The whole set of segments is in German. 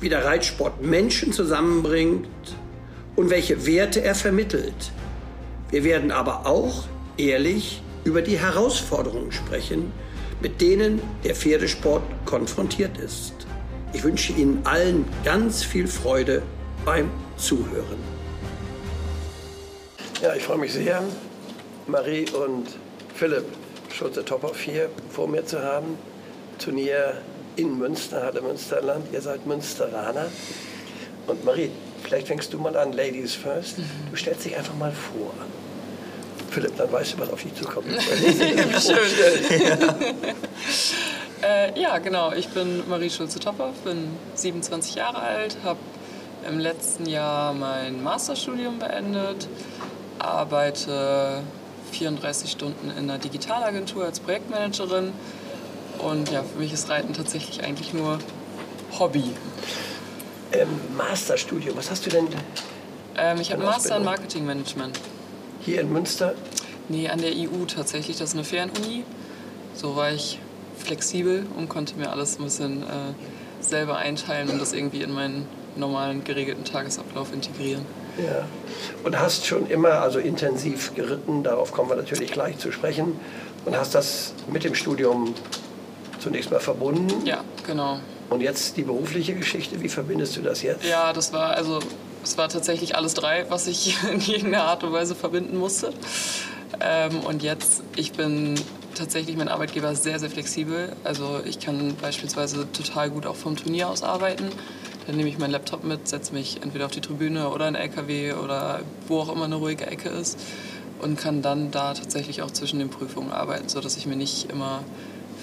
wie der Reitsport Menschen zusammenbringt und welche Werte er vermittelt. Wir werden aber auch ehrlich über die Herausforderungen sprechen, mit denen der Pferdesport konfrontiert ist. Ich wünsche Ihnen allen ganz viel Freude beim Zuhören. Ja, ich freue mich sehr, Marie und Philipp Schulze-Tophoff hier vor mir zu haben. Turnier in Münster, Halle Münsterland. Ihr seid Münsteraner. Und Marie, vielleicht fängst du mal an, Ladies First. Du stellst dich einfach mal vor. Philipp, dann weißt du, was auf dich zukommt. Schön. Ja. äh, ja, genau. Ich bin Marie Schulze-Topper, bin 27 Jahre alt, habe im letzten Jahr mein Masterstudium beendet, arbeite 34 Stunden in einer Digitalagentur als Projektmanagerin und ja, für mich ist Reiten tatsächlich eigentlich nur Hobby. Ähm, Masterstudium, was hast du denn? Ähm, ich habe Master in Marketing Management. Hier in Münster? Nee, an der EU tatsächlich. Das ist eine Fernuni. So war ich flexibel und konnte mir alles ein bisschen äh, selber einteilen und das irgendwie in meinen normalen geregelten Tagesablauf integrieren. Ja. Und hast schon immer also intensiv geritten, darauf kommen wir natürlich gleich zu sprechen. Und hast das mit dem Studium zunächst mal verbunden. Ja, genau. Und jetzt die berufliche Geschichte, wie verbindest du das jetzt? Ja, das war also es war tatsächlich alles drei, was ich in irgendeiner Art und Weise verbinden musste. Ähm, und jetzt, ich bin tatsächlich mein Arbeitgeber sehr, sehr flexibel. Also ich kann beispielsweise total gut auch vom Turnier aus arbeiten. Dann nehme ich meinen Laptop mit, setze mich entweder auf die Tribüne oder in den LKW oder wo auch immer eine ruhige Ecke ist und kann dann da tatsächlich auch zwischen den Prüfungen arbeiten, sodass ich mir nicht immer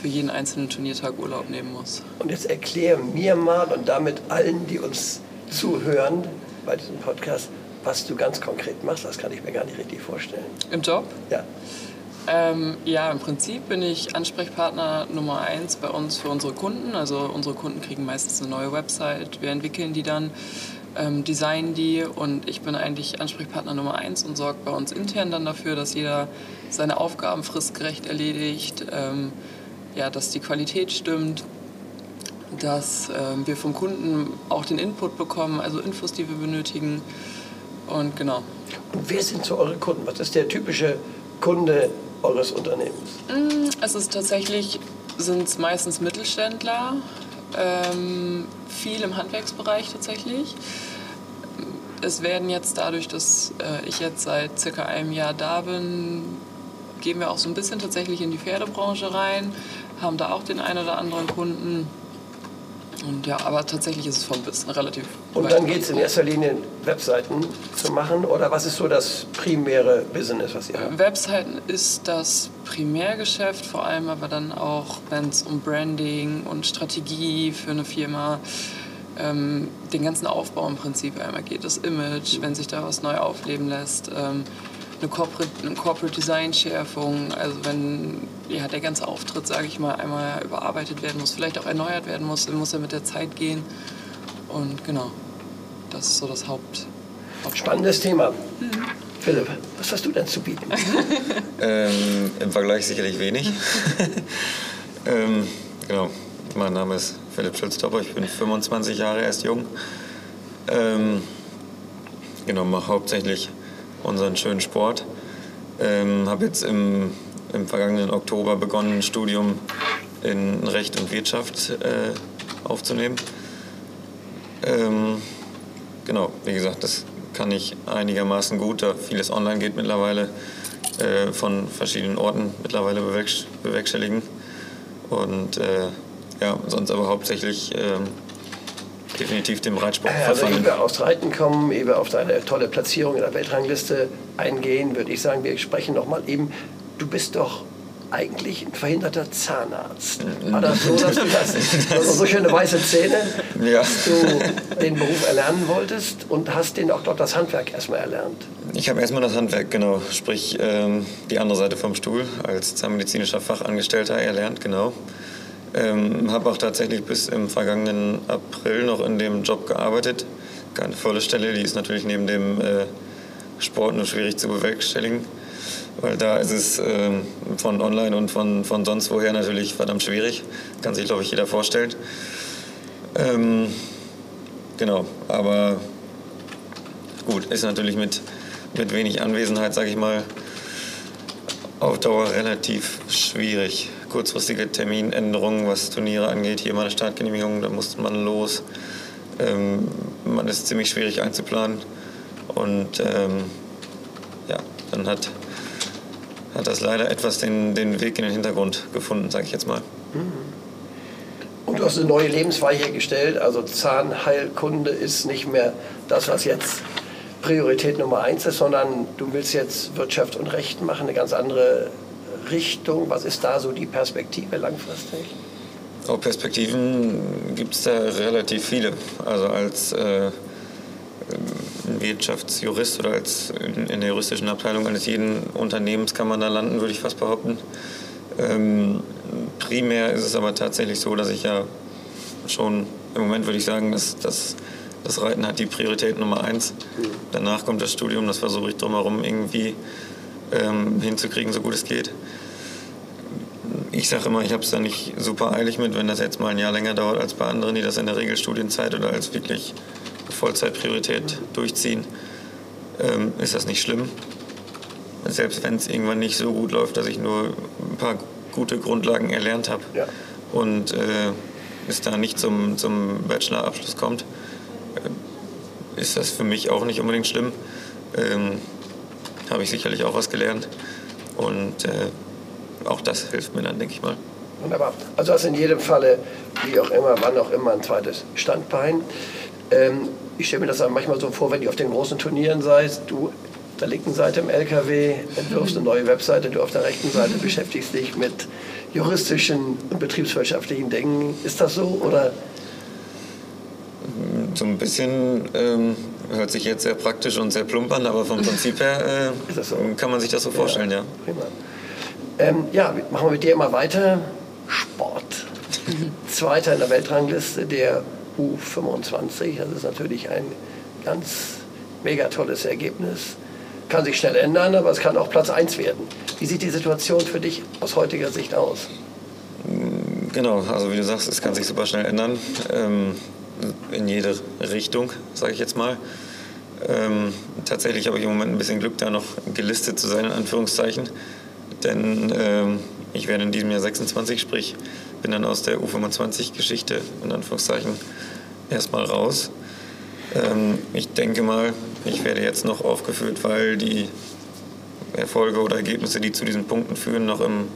für jeden einzelnen Turniertag Urlaub nehmen muss. Und jetzt erkläre mir mal und damit allen, die uns zuhören bei diesem Podcast, was du ganz konkret machst. Das kann ich mir gar nicht richtig vorstellen. Im Job? Ja. Ähm, ja, im Prinzip bin ich Ansprechpartner Nummer eins bei uns für unsere Kunden. Also unsere Kunden kriegen meistens eine neue Website, wir entwickeln die dann, ähm, designen die und ich bin eigentlich Ansprechpartner Nummer eins und sorge bei uns intern dann dafür, dass jeder seine Aufgaben fristgerecht erledigt. Ähm, ja, dass die Qualität stimmt, dass äh, wir vom Kunden auch den Input bekommen, also Infos, die wir benötigen. Und genau. Und wer sind so eure Kunden? Was ist der typische Kunde eures Unternehmens? Mm, es ist tatsächlich, sind es meistens Mittelständler, ähm, viel im Handwerksbereich tatsächlich. Es werden jetzt dadurch, dass äh, ich jetzt seit circa einem Jahr da bin, gehen wir auch so ein bisschen tatsächlich in die Pferdebranche rein, haben da auch den einen oder anderen Kunden. Und ja, aber tatsächlich ist es vom Wissen relativ. Und dann geht es in erster Linie, Webseiten zu machen? Oder was ist so das primäre Business, was ihr habt? Webseiten ist das Primärgeschäft, vor allem aber dann auch, wenn es um Branding und Strategie für eine Firma ähm, den ganzen Aufbau im Prinzip einmal geht. Das Image, wenn sich da was neu aufleben lässt. Ähm, eine Corporate, eine Corporate Design Schärfung, also wenn ja, der ganze Auftritt, sage ich mal, einmal überarbeitet werden muss, vielleicht auch erneuert werden muss, dann muss er mit der Zeit gehen. Und genau, das ist so das Haupt. Haupt Spannendes Thema. Mhm. Philipp, was hast du denn zu bieten? ähm, Im Vergleich sicherlich wenig. ähm, genau, mein Name ist Philipp Schulz-Topper, ich bin 25 Jahre erst jung. Ähm, genau, mache hauptsächlich unseren schönen Sport. Ähm, habe jetzt im, im vergangenen Oktober begonnen, ein Studium in Recht und Wirtschaft äh, aufzunehmen. Ähm, genau, wie gesagt, das kann ich einigermaßen gut, da vieles online geht mittlerweile, äh, von verschiedenen Orten mittlerweile bewerkstelligen. Und äh, ja, sonst aber hauptsächlich ähm, definitiv dem Reitsport also ehe wir aufs Reiten kommen, ehe wir auf deine tolle Platzierung in der Weltrangliste eingehen, würde ich sagen, wir sprechen noch mal eben. Du bist doch eigentlich ein verhinderter Zahnarzt. War das so, dass du das, also so schöne weiße Zähne, ja. dass du den Beruf erlernen wolltest und hast den auch dort das Handwerk erstmal erlernt? Ich habe erstmal das Handwerk, genau, sprich ähm, die andere Seite vom Stuhl als zahnmedizinischer Fachangestellter erlernt, genau. Ähm, habe auch tatsächlich bis im vergangenen April noch in dem Job gearbeitet. Keine volle Stelle, die ist natürlich neben dem äh, Sport nur schwierig zu bewerkstelligen weil da ist es äh, von online und von, von sonst woher natürlich verdammt schwierig. Kann sich, glaube ich, jeder vorstellen. Ähm, genau, aber gut, ist natürlich mit, mit wenig Anwesenheit, sage ich mal, auf Dauer relativ schwierig. Kurzfristige Terminänderungen, was Turniere angeht, hier mal eine Startgenehmigung, da muss man los. Ähm, man ist ziemlich schwierig einzuplanen und ähm, ja, dann hat hat das leider etwas den, den Weg in den Hintergrund gefunden, sage ich jetzt mal. Mhm. Und du hast eine neue Lebensweise gestellt. Also Zahnheilkunde ist nicht mehr das, was jetzt Priorität Nummer eins ist, sondern du willst jetzt Wirtschaft und Recht machen, eine ganz andere Richtung. Was ist da so die Perspektive langfristig? Oh, Perspektiven gibt es da relativ viele. Also als äh, Wirtschaftsjurist oder als in, in, der juristischen Abteilung eines jeden Unternehmens kann man da landen, würde ich fast behaupten. Ähm, primär ist es aber tatsächlich so, dass ich ja schon im Moment würde ich sagen, dass, dass das Reiten hat die Priorität Nummer eins. Danach kommt das Studium, das versuche ich drumherum irgendwie ähm, hinzukriegen, so gut es geht. Ich sage immer, ich habe es da nicht super eilig mit, wenn das jetzt mal ein Jahr länger dauert als bei anderen, die das in der Regel Studienzeit oder als wirklich Vollzeitpriorität durchziehen, ähm, ist das nicht schlimm. Selbst wenn es irgendwann nicht so gut läuft, dass ich nur ein paar gute Grundlagen erlernt habe ja. und äh, es da nicht zum, zum Bachelorabschluss kommt, äh, ist das für mich auch nicht unbedingt schlimm. Ähm, habe ich sicherlich auch was gelernt und äh, auch das hilft mir dann, denke ich mal. Wunderbar. Also hast in jedem Falle, wie auch immer, wann auch immer, ein zweites Standbein. Ähm, ich stelle mir das manchmal so vor, wenn ihr auf den großen Turnieren seid, du auf der linken Seite im LKW entwirfst eine neue Webseite, du auf der rechten Seite beschäftigst dich mit juristischen und betriebswirtschaftlichen Dingen. Ist das so oder? So ein bisschen ähm, hört sich jetzt sehr praktisch und sehr plump an, aber vom Prinzip her äh, so? kann man sich das so vorstellen, ja. ja. Prima. Ähm, ja, machen wir mit dir immer weiter. Sport. Zweiter in der Weltrangliste der U25. Das ist natürlich ein ganz mega tolles Ergebnis. Kann sich schnell ändern, aber es kann auch Platz 1 werden. Wie sieht die Situation für dich aus heutiger Sicht aus? Genau, also wie du sagst, es kann sich super schnell ändern. Ähm, in jede Richtung, sage ich jetzt mal. Ähm, tatsächlich habe ich im Moment ein bisschen Glück, da noch gelistet zu sein, in Anführungszeichen. Denn ähm, ich werde in diesem Jahr 26, sprich bin dann aus der U25-Geschichte in Anführungszeichen erstmal raus. Ähm, ich denke mal, ich werde jetzt noch aufgeführt, weil die Erfolge oder Ergebnisse, die zu diesen Punkten führen, noch im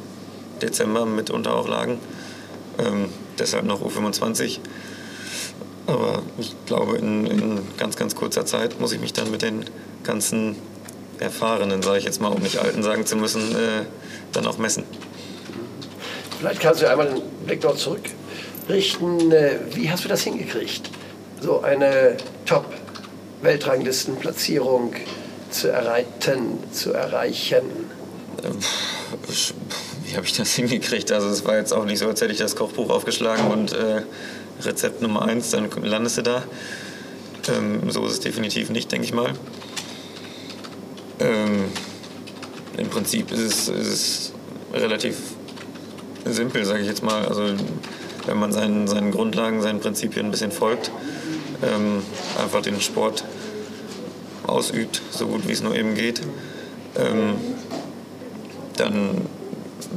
Dezember mitunter auch lagen. Ähm, deshalb noch U25. Aber ich glaube, in, in, ganz, ganz kurzer Zeit muss ich mich dann mit den ganzen Erfahrenen, sage ich jetzt mal, um nicht Alten sagen zu müssen, äh, dann auch messen. Vielleicht kannst du einmal den Blick dort zurückrichten. Äh, wie hast du das hingekriegt, so eine Top-Weltranglistenplatzierung zu erreichen? Zu erreichen? Wie habe ich das hingekriegt? Also es war jetzt auch nicht so, als hätte ich das Kochbuch aufgeschlagen und äh, Rezept Nummer eins, dann landest du da. Ähm, so ist es definitiv nicht, denke ich mal. Ähm, Im Prinzip ist es, ist es relativ simpel, sage ich jetzt mal. Also wenn man seinen, seinen Grundlagen, seinen Prinzipien ein bisschen folgt, ähm, einfach den Sport ausübt, so gut wie es nur eben geht, ähm, dann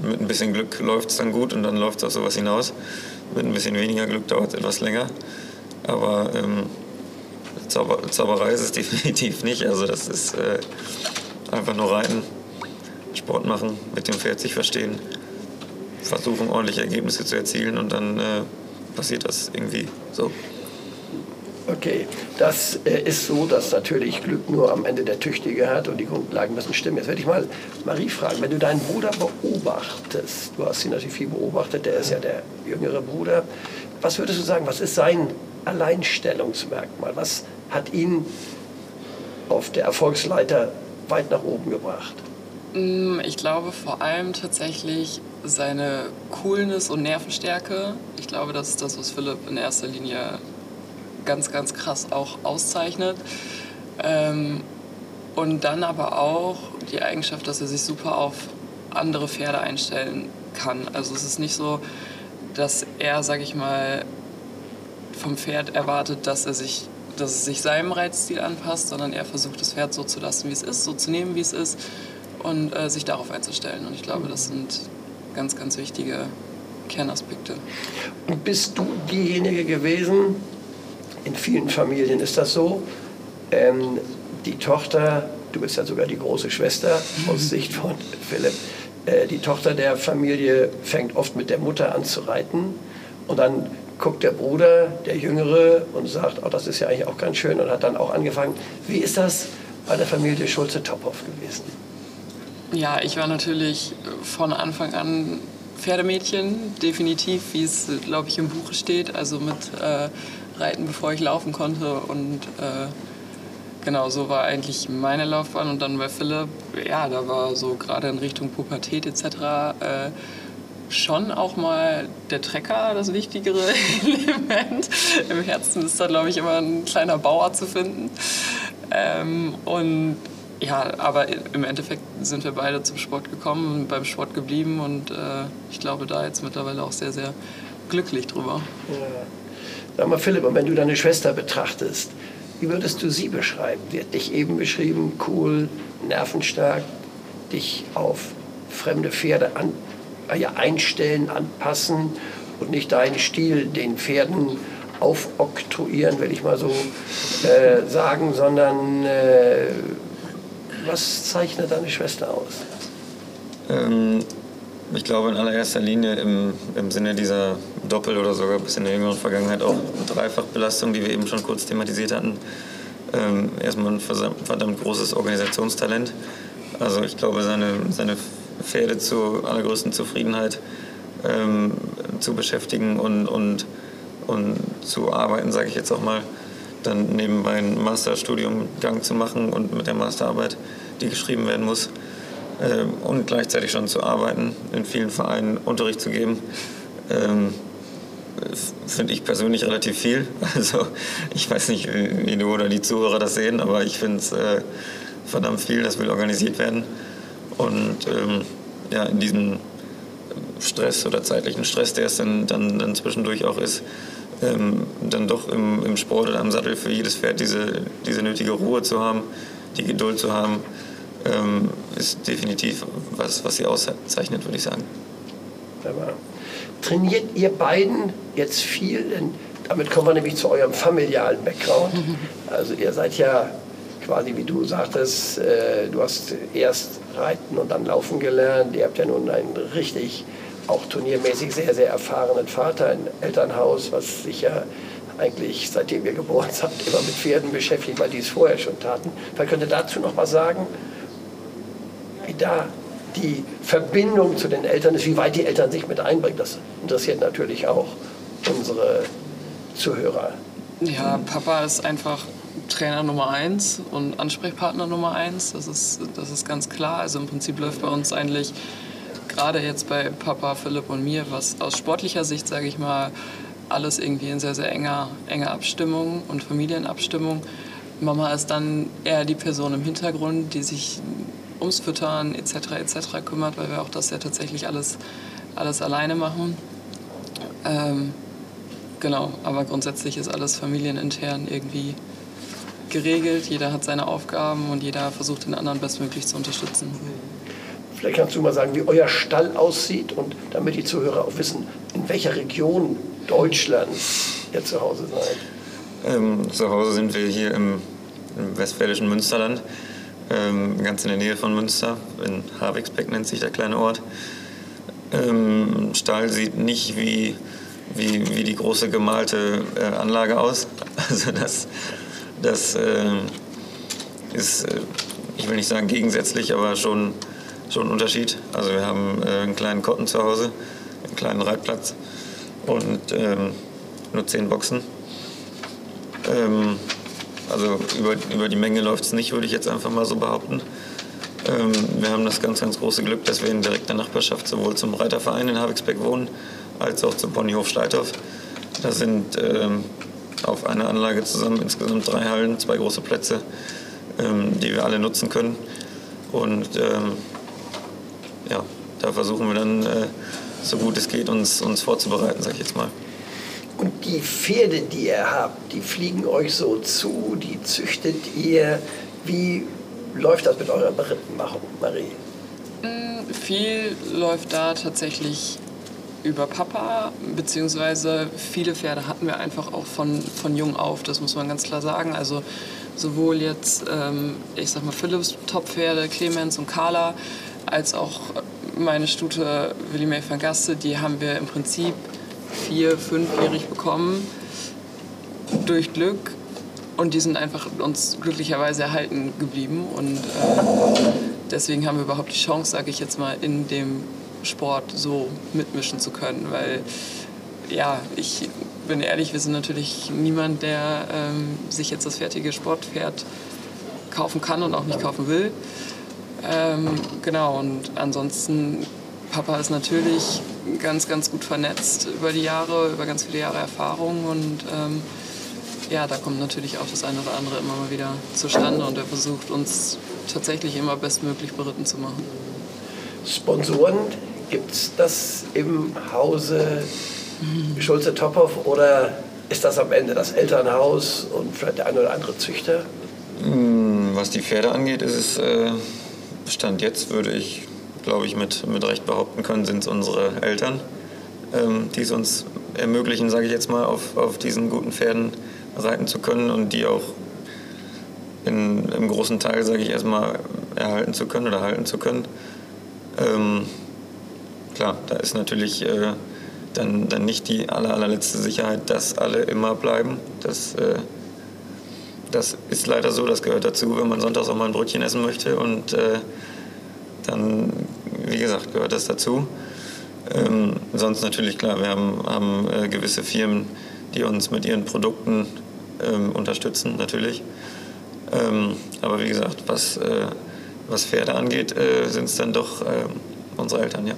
mit ein bisschen Glück läuft es dann gut und dann läuft es auf sowas hinaus. Mit ein bisschen weniger Glück dauert es etwas länger. Aber ähm, Zauber, Zauberei ist es definitiv nicht. Also das ist äh, einfach nur reiten, Sport machen, mit dem Pferd sich verstehen versuchen, ordentliche Ergebnisse zu erzielen und dann äh, passiert das irgendwie so. Okay, das äh, ist so, dass natürlich Glück nur am Ende der Tüchtige hat und die Grundlagen müssen stimmen. Jetzt werde ich mal Marie fragen, wenn du deinen Bruder beobachtest, du hast ihn natürlich viel beobachtet, der ist ja der jüngere Bruder, was würdest du sagen, was ist sein Alleinstellungsmerkmal? Was hat ihn auf der Erfolgsleiter weit nach oben gebracht? Mm, ich glaube vor allem tatsächlich seine Coolness und Nervenstärke. Ich glaube, das ist das, was Philipp in erster Linie ganz, ganz krass auch auszeichnet. Ähm, und dann aber auch die Eigenschaft, dass er sich super auf andere Pferde einstellen kann. Also es ist nicht so, dass er, sag ich mal, vom Pferd erwartet, dass er sich dass es sich seinem Reitstil anpasst, sondern er versucht, das Pferd so zu lassen, wie es ist, so zu nehmen, wie es ist und äh, sich darauf einzustellen. Und ich glaube, das sind ganz, ganz wichtige Kernaspekte. Und bist du diejenige gewesen, in vielen Familien ist das so, ähm, die Tochter, du bist ja sogar die große Schwester aus Sicht von Philipp, äh, die Tochter der Familie fängt oft mit der Mutter an zu reiten und dann guckt der Bruder, der Jüngere, und sagt, oh, das ist ja eigentlich auch ganz schön und hat dann auch angefangen. Wie ist das bei der Familie Schulze-Tophoff gewesen? Ja, ich war natürlich von Anfang an Pferdemädchen, definitiv, wie es, glaube ich, im Buche steht. Also mit äh, Reiten, bevor ich laufen konnte. Und äh, genau, so war eigentlich meine Laufbahn. Und dann bei Philipp, ja, da war so gerade in Richtung Pubertät etc. Äh, schon auch mal der Trecker das wichtigere Element. Im Herzen ist da, glaube ich, immer ein kleiner Bauer zu finden. Ähm, und ja, aber im Endeffekt sind wir beide zum Sport gekommen, beim Sport geblieben und äh, ich glaube da jetzt mittlerweile auch sehr, sehr glücklich drüber. Ja. Sag mal, Philipp, und wenn du deine Schwester betrachtest, wie würdest du sie beschreiben? Sie hat dich eben beschrieben, cool, nervenstark, dich auf fremde Pferde an, einstellen, anpassen und nicht deinen Stil den Pferden aufoktroyieren, will ich mal so äh, sagen, sondern äh, was zeichnet deine Schwester aus? Ähm, ich glaube in allererster Linie im, im Sinne dieser Doppel- oder sogar bis in der jüngeren Vergangenheit auch Dreifachbelastung, die wir eben schon kurz thematisiert hatten. Ähm, erstmal ein verdammt großes Organisationstalent. Also ich glaube, seine, seine Pferde zur allergrößten Zufriedenheit ähm, zu beschäftigen und, und, und zu arbeiten, sage ich jetzt auch mal dann nebenbei ein Masterstudium Gang zu machen und mit der Masterarbeit, die geschrieben werden muss, äh, und gleichzeitig schon zu arbeiten, in vielen Vereinen Unterricht zu geben, ähm, finde ich persönlich relativ viel. Also ich weiß nicht, wie du oder die Zuhörer das sehen, aber ich finde es äh, verdammt viel, das will organisiert werden. Und ähm, ja, in diesem Stress oder zeitlichen Stress, der es dann, dann, dann zwischendurch auch ist, ähm, dann doch im, im Sport oder am Sattel für jedes Pferd diese, diese nötige Ruhe zu haben, die Geduld zu haben, ähm, ist definitiv was, was sie auszeichnet, würde ich sagen. Aber trainiert ihr beiden jetzt viel? Denn damit kommen wir nämlich zu eurem familialen Background. Also ihr seid ja quasi, wie du sagtest, äh, du hast erst Reiten und dann Laufen gelernt. Ihr habt ja nun einen richtig auch turniermäßig sehr, sehr erfahrenen Vater, ein Elternhaus, was sich ja eigentlich seitdem wir geboren sind, immer mit Pferden beschäftigt, weil die es vorher schon taten. Vielleicht könnt ihr dazu noch mal sagen, wie da die Verbindung zu den Eltern ist, wie weit die Eltern sich mit einbringen. Das interessiert natürlich auch unsere Zuhörer. Ja, Papa ist einfach Trainer Nummer eins und Ansprechpartner Nummer eins. Das ist, das ist ganz klar. Also im Prinzip läuft bei uns eigentlich gerade jetzt bei Papa, Philipp und mir, was aus sportlicher Sicht, sage ich mal, alles irgendwie in sehr, sehr enger, enger Abstimmung und Familienabstimmung. Mama ist dann eher die Person im Hintergrund, die sich ums Füttern etc. etc. kümmert, weil wir auch das ja tatsächlich alles, alles alleine machen. Ähm, genau, aber grundsätzlich ist alles familienintern irgendwie geregelt. Jeder hat seine Aufgaben und jeder versucht den anderen bestmöglich zu unterstützen. Vielleicht kannst du mal sagen, wie euer Stall aussieht und damit die Zuhörer auch wissen, in welcher Region Deutschlands ihr zu Hause seid. Ähm, zu Hause sind wir hier im, im westfälischen Münsterland, ähm, ganz in der Nähe von Münster. In Havixbeck nennt sich der kleine Ort. Ähm, Stall sieht nicht wie wie, wie die große gemalte äh, Anlage aus. Also das, das äh, ist, äh, ich will nicht sagen gegensätzlich, aber schon, schon ein Unterschied. Also wir haben äh, einen kleinen Kotten zu Hause, einen kleinen Reitplatz und ähm, nur zehn Boxen. Ähm, also über, über die Menge läuft es nicht, würde ich jetzt einfach mal so behaupten. Ähm, wir haben das ganz, ganz große Glück, dass wir in direkter Nachbarschaft sowohl zum Reiterverein in Havixbeck wohnen, als auch zum Ponyhof Schleithof. Da sind auf einer Anlage zusammen insgesamt drei Hallen, zwei große Plätze, ähm, die wir alle nutzen können. Und ähm, ja, da versuchen wir dann, äh, so gut es geht, uns, uns vorzubereiten, sag ich jetzt mal. Und die Pferde, die ihr habt, die fliegen euch so zu, die züchtet ihr. Wie läuft das mit eurer Berittenmachung, Marie? Mm, viel läuft da tatsächlich über Papa, beziehungsweise viele Pferde hatten wir einfach auch von, von jung auf, das muss man ganz klar sagen. Also sowohl jetzt, ähm, ich sag mal, Philips Top-Pferde, Clemens und Carla, als auch meine Stute Willie van Gaste, die haben wir im Prinzip vier, fünfjährig bekommen durch Glück und die sind einfach uns glücklicherweise erhalten geblieben und äh, deswegen haben wir überhaupt die Chance, sage ich jetzt mal, in dem Sport so mitmischen zu können, weil ja, ich bin ehrlich, wir sind natürlich niemand, der ähm, sich jetzt das fertige Sportpferd kaufen kann und auch nicht kaufen will. Ähm, genau, und ansonsten, Papa ist natürlich ganz, ganz gut vernetzt über die Jahre, über ganz viele Jahre Erfahrung und ähm, ja, da kommt natürlich auch das eine oder andere immer mal wieder zustande und er versucht uns tatsächlich immer bestmöglich beritten zu machen. Sponsoren, gibt es das im Hause Schulze-Tophoff oder ist das am Ende das Elternhaus und vielleicht der eine oder andere Züchter? Hm, was die Pferde angeht, ist es äh, Stand jetzt, würde ich glaube ich, mit, mit Recht behaupten können, sind es unsere Eltern, ähm, die es uns ermöglichen, sage ich jetzt mal, auf, auf diesen guten Pferden reiten zu können und die auch in, im großen Teil, sage ich erstmal, erhalten zu können oder halten zu können. Ähm, klar, da ist natürlich äh, dann, dann nicht die aller, allerletzte Sicherheit, dass alle immer bleiben. Das, äh, das ist leider so, das gehört dazu, wenn man sonntags auch mal ein Brötchen essen möchte und äh, dann, wie gesagt, gehört das dazu. Ähm, sonst natürlich klar, wir haben, haben äh, gewisse Firmen, die uns mit ihren Produkten ähm, unterstützen, natürlich. Ähm, aber wie gesagt, was, äh, was Pferde angeht, äh, sind es dann doch ähm, unsere Eltern, ja.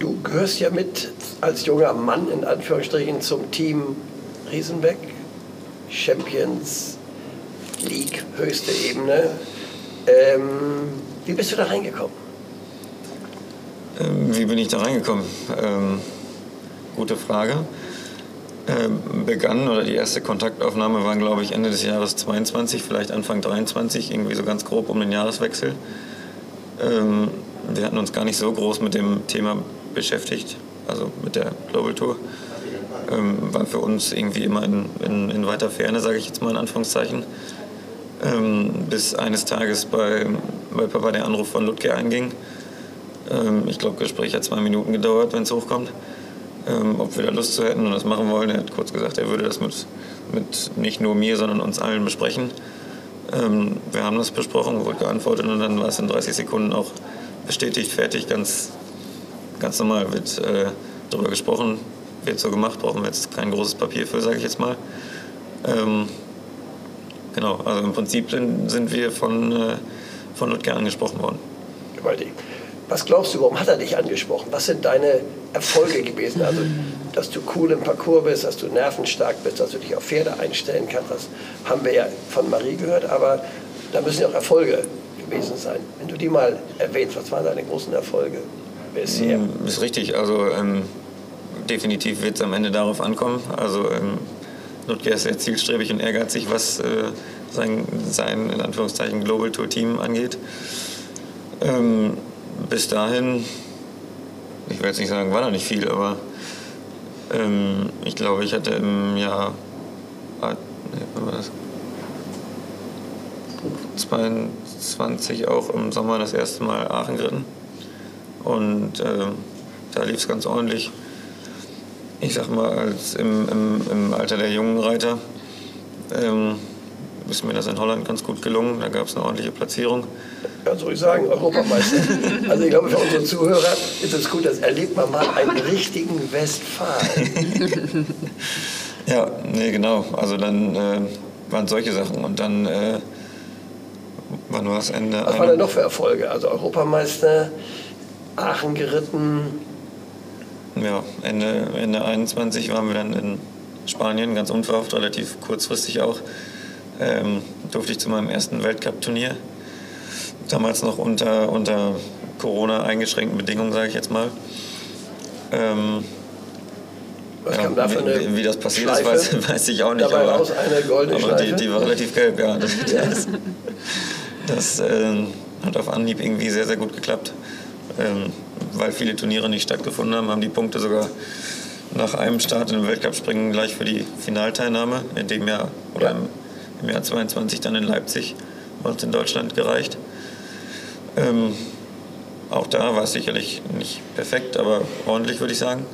Du gehörst ja mit als junger Mann in Anführungsstrichen zum Team Riesenbeck, Champions League, höchste Ebene. Ähm, wie bist du da reingekommen? Ähm, wie bin ich da reingekommen? Ähm, gute Frage. Ähm, begann oder die erste Kontaktaufnahme war, glaube ich, Ende des Jahres 22, vielleicht Anfang 23, irgendwie so ganz grob um den Jahreswechsel. Ähm, wir hatten uns gar nicht so groß mit dem Thema beschäftigt, also mit der Global Tour. Ähm, war für uns irgendwie immer in, in, in weiter Ferne, sage ich jetzt mal in Anführungszeichen. Ähm, bis eines Tages bei, bei Papa der Anruf von Ludger einging ähm, ich glaube, Gespräch hat zwei Minuten gedauert, wenn es hochkommt. Ähm, ob wir da Lust zu hätten und das machen wollen. Er hat kurz gesagt, er würde das mit, mit nicht nur mir, sondern uns allen besprechen. Ähm, wir haben das besprochen, wurde geantwortet und dann war es in 30 Sekunden auch bestätigt, fertig, ganz, ganz normal wird äh, darüber gesprochen, wird so gemacht, brauchen wir jetzt kein großes Papier für, sage ich jetzt mal. Ähm, genau, also im Prinzip sind, wir von, äh, von Ludger angesprochen worden. Gewaltig. Was glaubst du, warum hat er dich angesprochen? Was sind deine Erfolge gewesen? Also, dass du cool im Parcours bist, dass du nervenstark bist, dass du dich auf Pferde einstellen kannst, das haben wir ja von Marie gehört, aber da müssen ja auch Erfolge gewesen sein. Wenn du die mal erwähnst, was waren deine großen Erfolge bisher? Mm, ist richtig, also ähm, definitiv wird es am Ende darauf ankommen. Also ähm, Nutger ist sehr zielstrebig und ehrgeizig, was äh, sein, sein, in Anführungszeichen, Global Tour Team angeht. Ähm, bis dahin, ich will jetzt nicht sagen, war da nicht viel, aber ähm, ich glaube, ich hatte im Jahr ah, nee, war das? 22 auch im Sommer das erste Mal Aachen geritten. Und äh, da lief es ganz ordentlich. ich sag mal, als im, im, im Alter der jungen Reiter ähm, ist mir das in Holland ganz gut gelungen. Da gab es eine ordentliche Platzierung. Ganz ruhig sagen, Europameister. also ich glaube, für unsere Zuhörer ist es gut, das erlebt man mal einen richtigen Westfalen. ja, nee, genau. Also dann äh, waren solche Sachen. Und dann, äh, wann war es Ende? Was waren denn noch für Erfolge? Also Europameister, Aachen geritten. Ja, Ende, Ende 21 waren wir dann in Spanien, ganz unverhofft, relativ kurzfristig auch. Ähm, durfte ich zu meinem ersten Weltcup-Turnier. Damals noch unter, unter Corona eingeschränkten Bedingungen, sage ich jetzt mal. Ähm, was ja, kam da für eine wie, wie das passiert Schleife? ist, weiß, weiß, ich auch nicht. Dabei aber, raus eine goldene aber die, die, war relativ gelb, ja. Das, das, das äh, hat auf Anhieb irgendwie sehr, sehr gut geklappt. Ähm, weil viele Turniere nicht stattgefunden haben, haben die Punkte sogar nach einem Start im Weltcup-Springen gleich für die Finalteilnahme in dem Jahr oder im, im, Jahr 22 dann in Leipzig und in Deutschland gereicht. Ähm, auch da war es sicherlich nicht perfekt, aber ordentlich würde ich sagen.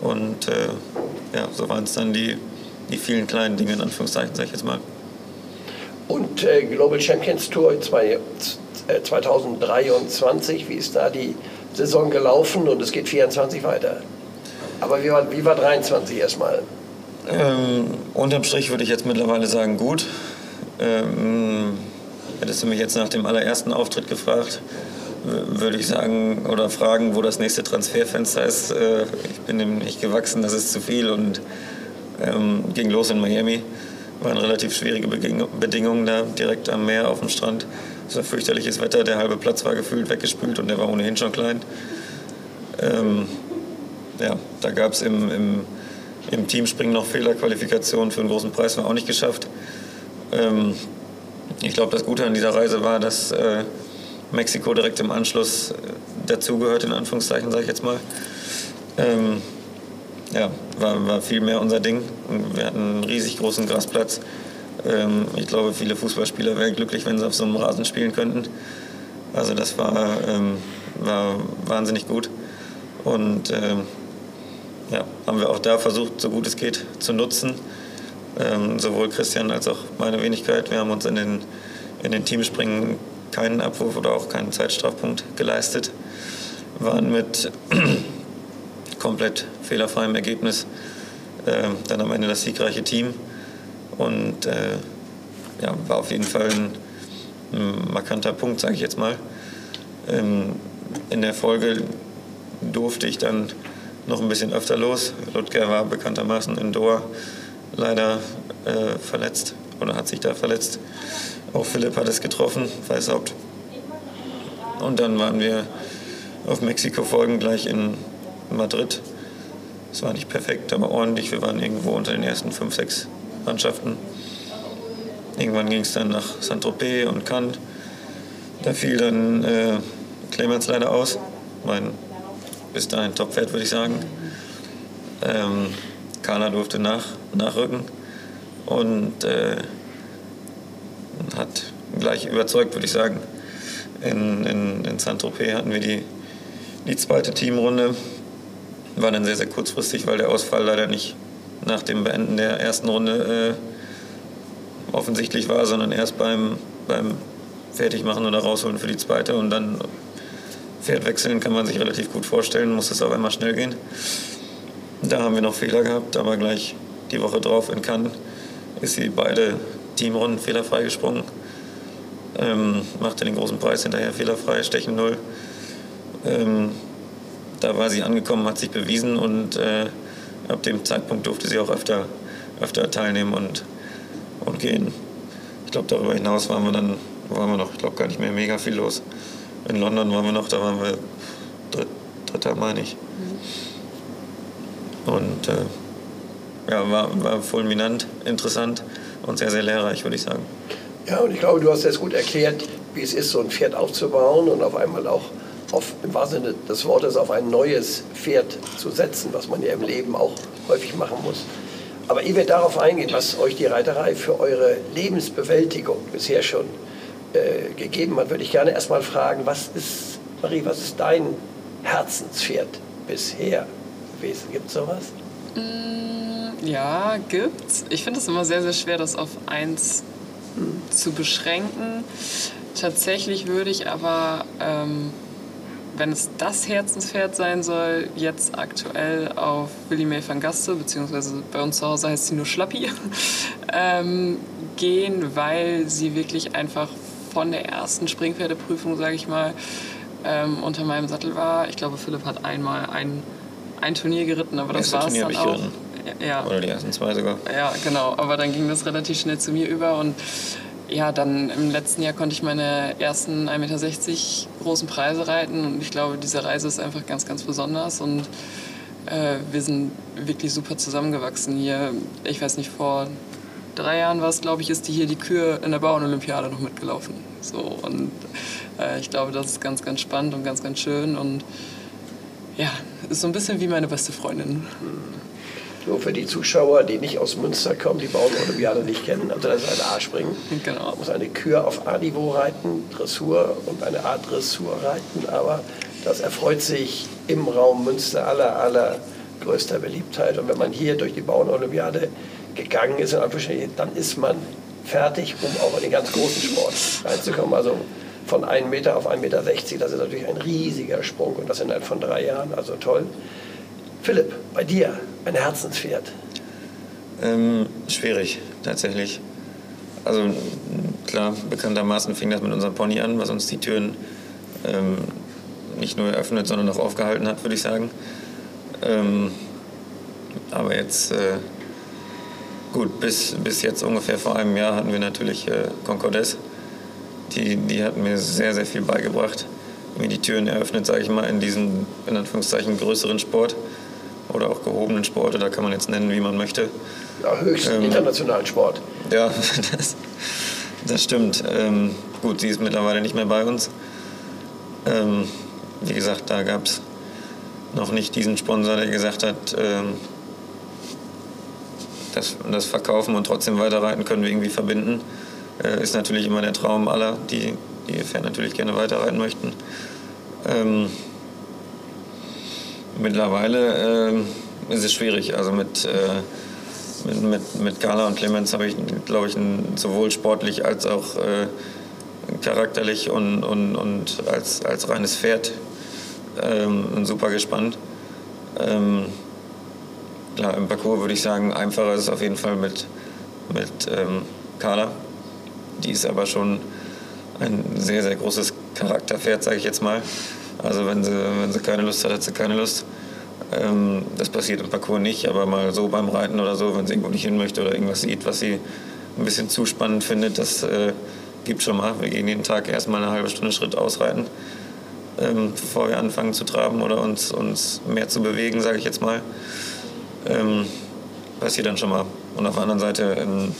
Und äh, ja, so waren es dann die, die vielen kleinen Dinge, in Anführungszeichen, sage ich jetzt mal. Und äh, Global Champions Tour 2023, äh, wie ist da die Saison gelaufen und es geht 24 weiter? Aber wie war, wie war 23 erstmal? Ähm, unterm Strich würde ich jetzt mittlerweile sagen, gut. Ähm, hättest du mich jetzt nach dem allerersten Auftritt gefragt, würde ich sagen oder fragen, wo das nächste Transferfenster ist. Äh, ich bin dem nicht gewachsen, das ist zu viel und ähm, ging los in Miami. Waren relativ schwierige Bedingungen da, direkt am Meer auf dem Strand. Es war fürchterliches Wetter, der halbe Platz war gefühlt weggespült und der war ohnehin schon klein. Ähm, ja, da gab es im, im, im Teamspringen noch Fehlerqualifikationen für einen großen Preis, war auch nicht geschafft. Ähm, ich glaube, das Gute an dieser Reise war, dass äh, Mexiko direkt im Anschluss äh, dazugehört, in Anführungszeichen, sage ich jetzt mal. Ähm, ja, war, war viel mehr unser Ding. Wir hatten einen riesig großen Grasplatz. Ähm, ich glaube, viele Fußballspieler wären glücklich, wenn sie auf so einem Rasen spielen könnten. Also das war, ähm, war wahnsinnig gut. Und ähm, ja, haben wir auch da versucht, so gut es geht, zu nutzen. Sowohl Christian als auch meine Wenigkeit. Wir haben uns in den, in den Teamspringen keinen Abwurf oder auch keinen Zeitstrafpunkt geleistet. Waren mit komplett fehlerfreiem Ergebnis dann am Ende das siegreiche Team. Und äh, ja, war auf jeden Fall ein, ein markanter Punkt, sage ich jetzt mal. Ähm, in der Folge durfte ich dann noch ein bisschen öfter los. Ludger war bekanntermaßen in Doha leider äh, verletzt oder hat sich da verletzt. Auch Philipp hat es getroffen, Weißhaupt. Und dann waren wir auf Mexiko folgen gleich in Madrid. Es war nicht perfekt, aber ordentlich. Wir waren irgendwo unter den ersten fünf, sechs Mannschaften. Irgendwann ging es dann nach Saint-Tropez und Cannes. Da fiel dann äh, Clemens leider aus. Mein bis dahin Topwert, würde ich sagen. Ähm, Kana durfte nach, nachrücken und äh, hat gleich überzeugt, würde ich sagen. In, in, in Saint-Tropez hatten wir die, die zweite Teamrunde. War dann sehr, sehr kurzfristig, weil der Ausfall leider nicht nach dem Beenden der ersten Runde äh, offensichtlich war, sondern erst beim, beim Fertigmachen oder Rausholen für die zweite und dann Pferd wechseln kann man sich relativ gut vorstellen, muss es auf einmal schnell gehen. Da haben wir noch Fehler gehabt, aber gleich die Woche drauf in Cannes ist sie beide Teamrunden fehlerfrei gesprungen. Ähm, machte den großen Preis hinterher fehlerfrei, Stechen null. Ähm, da war sie angekommen, hat sich bewiesen und äh, ab dem Zeitpunkt durfte sie auch öfter, öfter teilnehmen und, und gehen. Ich glaube, darüber hinaus waren wir dann waren wir noch, ich glaube, gar nicht mehr mega viel los in London waren wir noch, da waren wir dritt, dritter, meine ich. Und äh, ja, war, war fulminant, interessant und sehr, sehr lehrreich, würde ich sagen. Ja, und ich glaube, du hast jetzt gut erklärt, wie es ist, so ein Pferd aufzubauen und auf einmal auch auf, im wahrsten Sinne des Wortes auf ein neues Pferd zu setzen, was man ja im Leben auch häufig machen muss. Aber ich werde darauf eingehen, was euch die Reiterei für eure Lebensbewältigung bisher schon äh, gegeben hat, würde ich gerne erstmal fragen, was ist, Marie, was ist dein Herzenspferd bisher gewesen? Gibt es sowas? Mm, ja, gibt's. Ich finde es immer sehr, sehr schwer, das auf eins hm. zu beschränken. Tatsächlich würde ich aber, ähm, wenn es das Herzenspferd sein soll, jetzt aktuell auf Willie May van Gaste, beziehungsweise bei uns zu Hause heißt sie nur Schlappi, ähm, gehen, weil sie wirklich einfach von der ersten Springpferdeprüfung, sage ich mal, ähm, unter meinem Sattel war. Ich glaube, Philipp hat einmal ein, ein Turnier geritten, aber das war es dann auch. Ja. Oder die ersten zwei sogar. Ja, genau. Aber dann ging das relativ schnell zu mir über und ja, dann im letzten Jahr konnte ich meine ersten 1,60 Meter großen Preise reiten und ich glaube, diese Reise ist einfach ganz, ganz besonders und äh, wir sind wirklich super zusammengewachsen hier. Ich weiß nicht, vor drei Jahren war es, glaube ich, ist die hier die Kür in der Bauernolympiade noch mitgelaufen. So, und äh, ich glaube, das ist ganz, ganz spannend und ganz, ganz schön und ja, ist so ein bisschen wie meine beste Freundin. Nur für die Zuschauer, die nicht aus Münster kommen, die Bauernolympiade nicht kennen. Also das ist ein A-Springen. Genau. Man muss eine Kür auf A-Niveau reiten, Dressur und eine A-Dressur reiten. Aber das erfreut sich im Raum Münster aller, aller größter Beliebtheit. Und wenn man hier durch die Bauernolympiade gegangen ist, dann ist man fertig, um auch in den ganz großen Sport reinzukommen. Also von 1 Meter auf 1,60 Meter, das ist natürlich ein riesiger Sprung und das innerhalb von drei Jahren, also toll. Philipp, bei dir, ein Herzenspferd? Ähm, schwierig, tatsächlich. Also klar, bekanntermaßen fing das mit unserem Pony an, was uns die Türen ähm, nicht nur eröffnet, sondern auch aufgehalten hat, würde ich sagen. Ähm, aber jetzt, äh, gut, bis, bis jetzt ungefähr vor einem Jahr hatten wir natürlich äh, Concordes. Die, die hat mir sehr, sehr viel beigebracht, mir die Türen eröffnet, sage ich mal, in diesem, in Anführungszeichen, größeren Sport oder auch gehobenen Sport, da kann man jetzt nennen, wie man möchte. Ja, höchsten ähm, internationalen Sport. Ja, das, das stimmt. Ähm, gut, sie ist mittlerweile nicht mehr bei uns. Ähm, wie gesagt, da gab es noch nicht diesen Sponsor, der gesagt hat, ähm, das, das Verkaufen und trotzdem weiterreiten können wir irgendwie verbinden. Äh, ist natürlich immer der Traum aller, die, die Pferd natürlich gerne weiterreiten möchten. Ähm, mittlerweile äh, ist es schwierig. Also mit, äh, mit, mit, mit Gala und Clemens habe ich, glaube ich, sowohl sportlich als auch äh, charakterlich und, und, und als, als reines Pferd ähm, super gespannt. Ähm, klar, im Parcours würde ich sagen, einfacher ist es auf jeden Fall mit, mit ähm, Carla. Die ist aber schon ein sehr, sehr großes Charakterpferd, sage ich jetzt mal. Also wenn sie, wenn sie keine Lust hat, hat sie keine Lust. Ähm, das passiert im Parcours nicht, aber mal so beim Reiten oder so, wenn sie irgendwo nicht hin möchte oder irgendwas sieht, was sie ein bisschen zu spannend findet, das äh, gibt schon mal. Wir gehen jeden Tag erstmal eine halbe Stunde Schritt ausreiten, ähm, bevor wir anfangen zu traben oder uns, uns mehr zu bewegen, sage ich jetzt mal. Ähm, passiert dann schon mal. Und auf der anderen Seite in,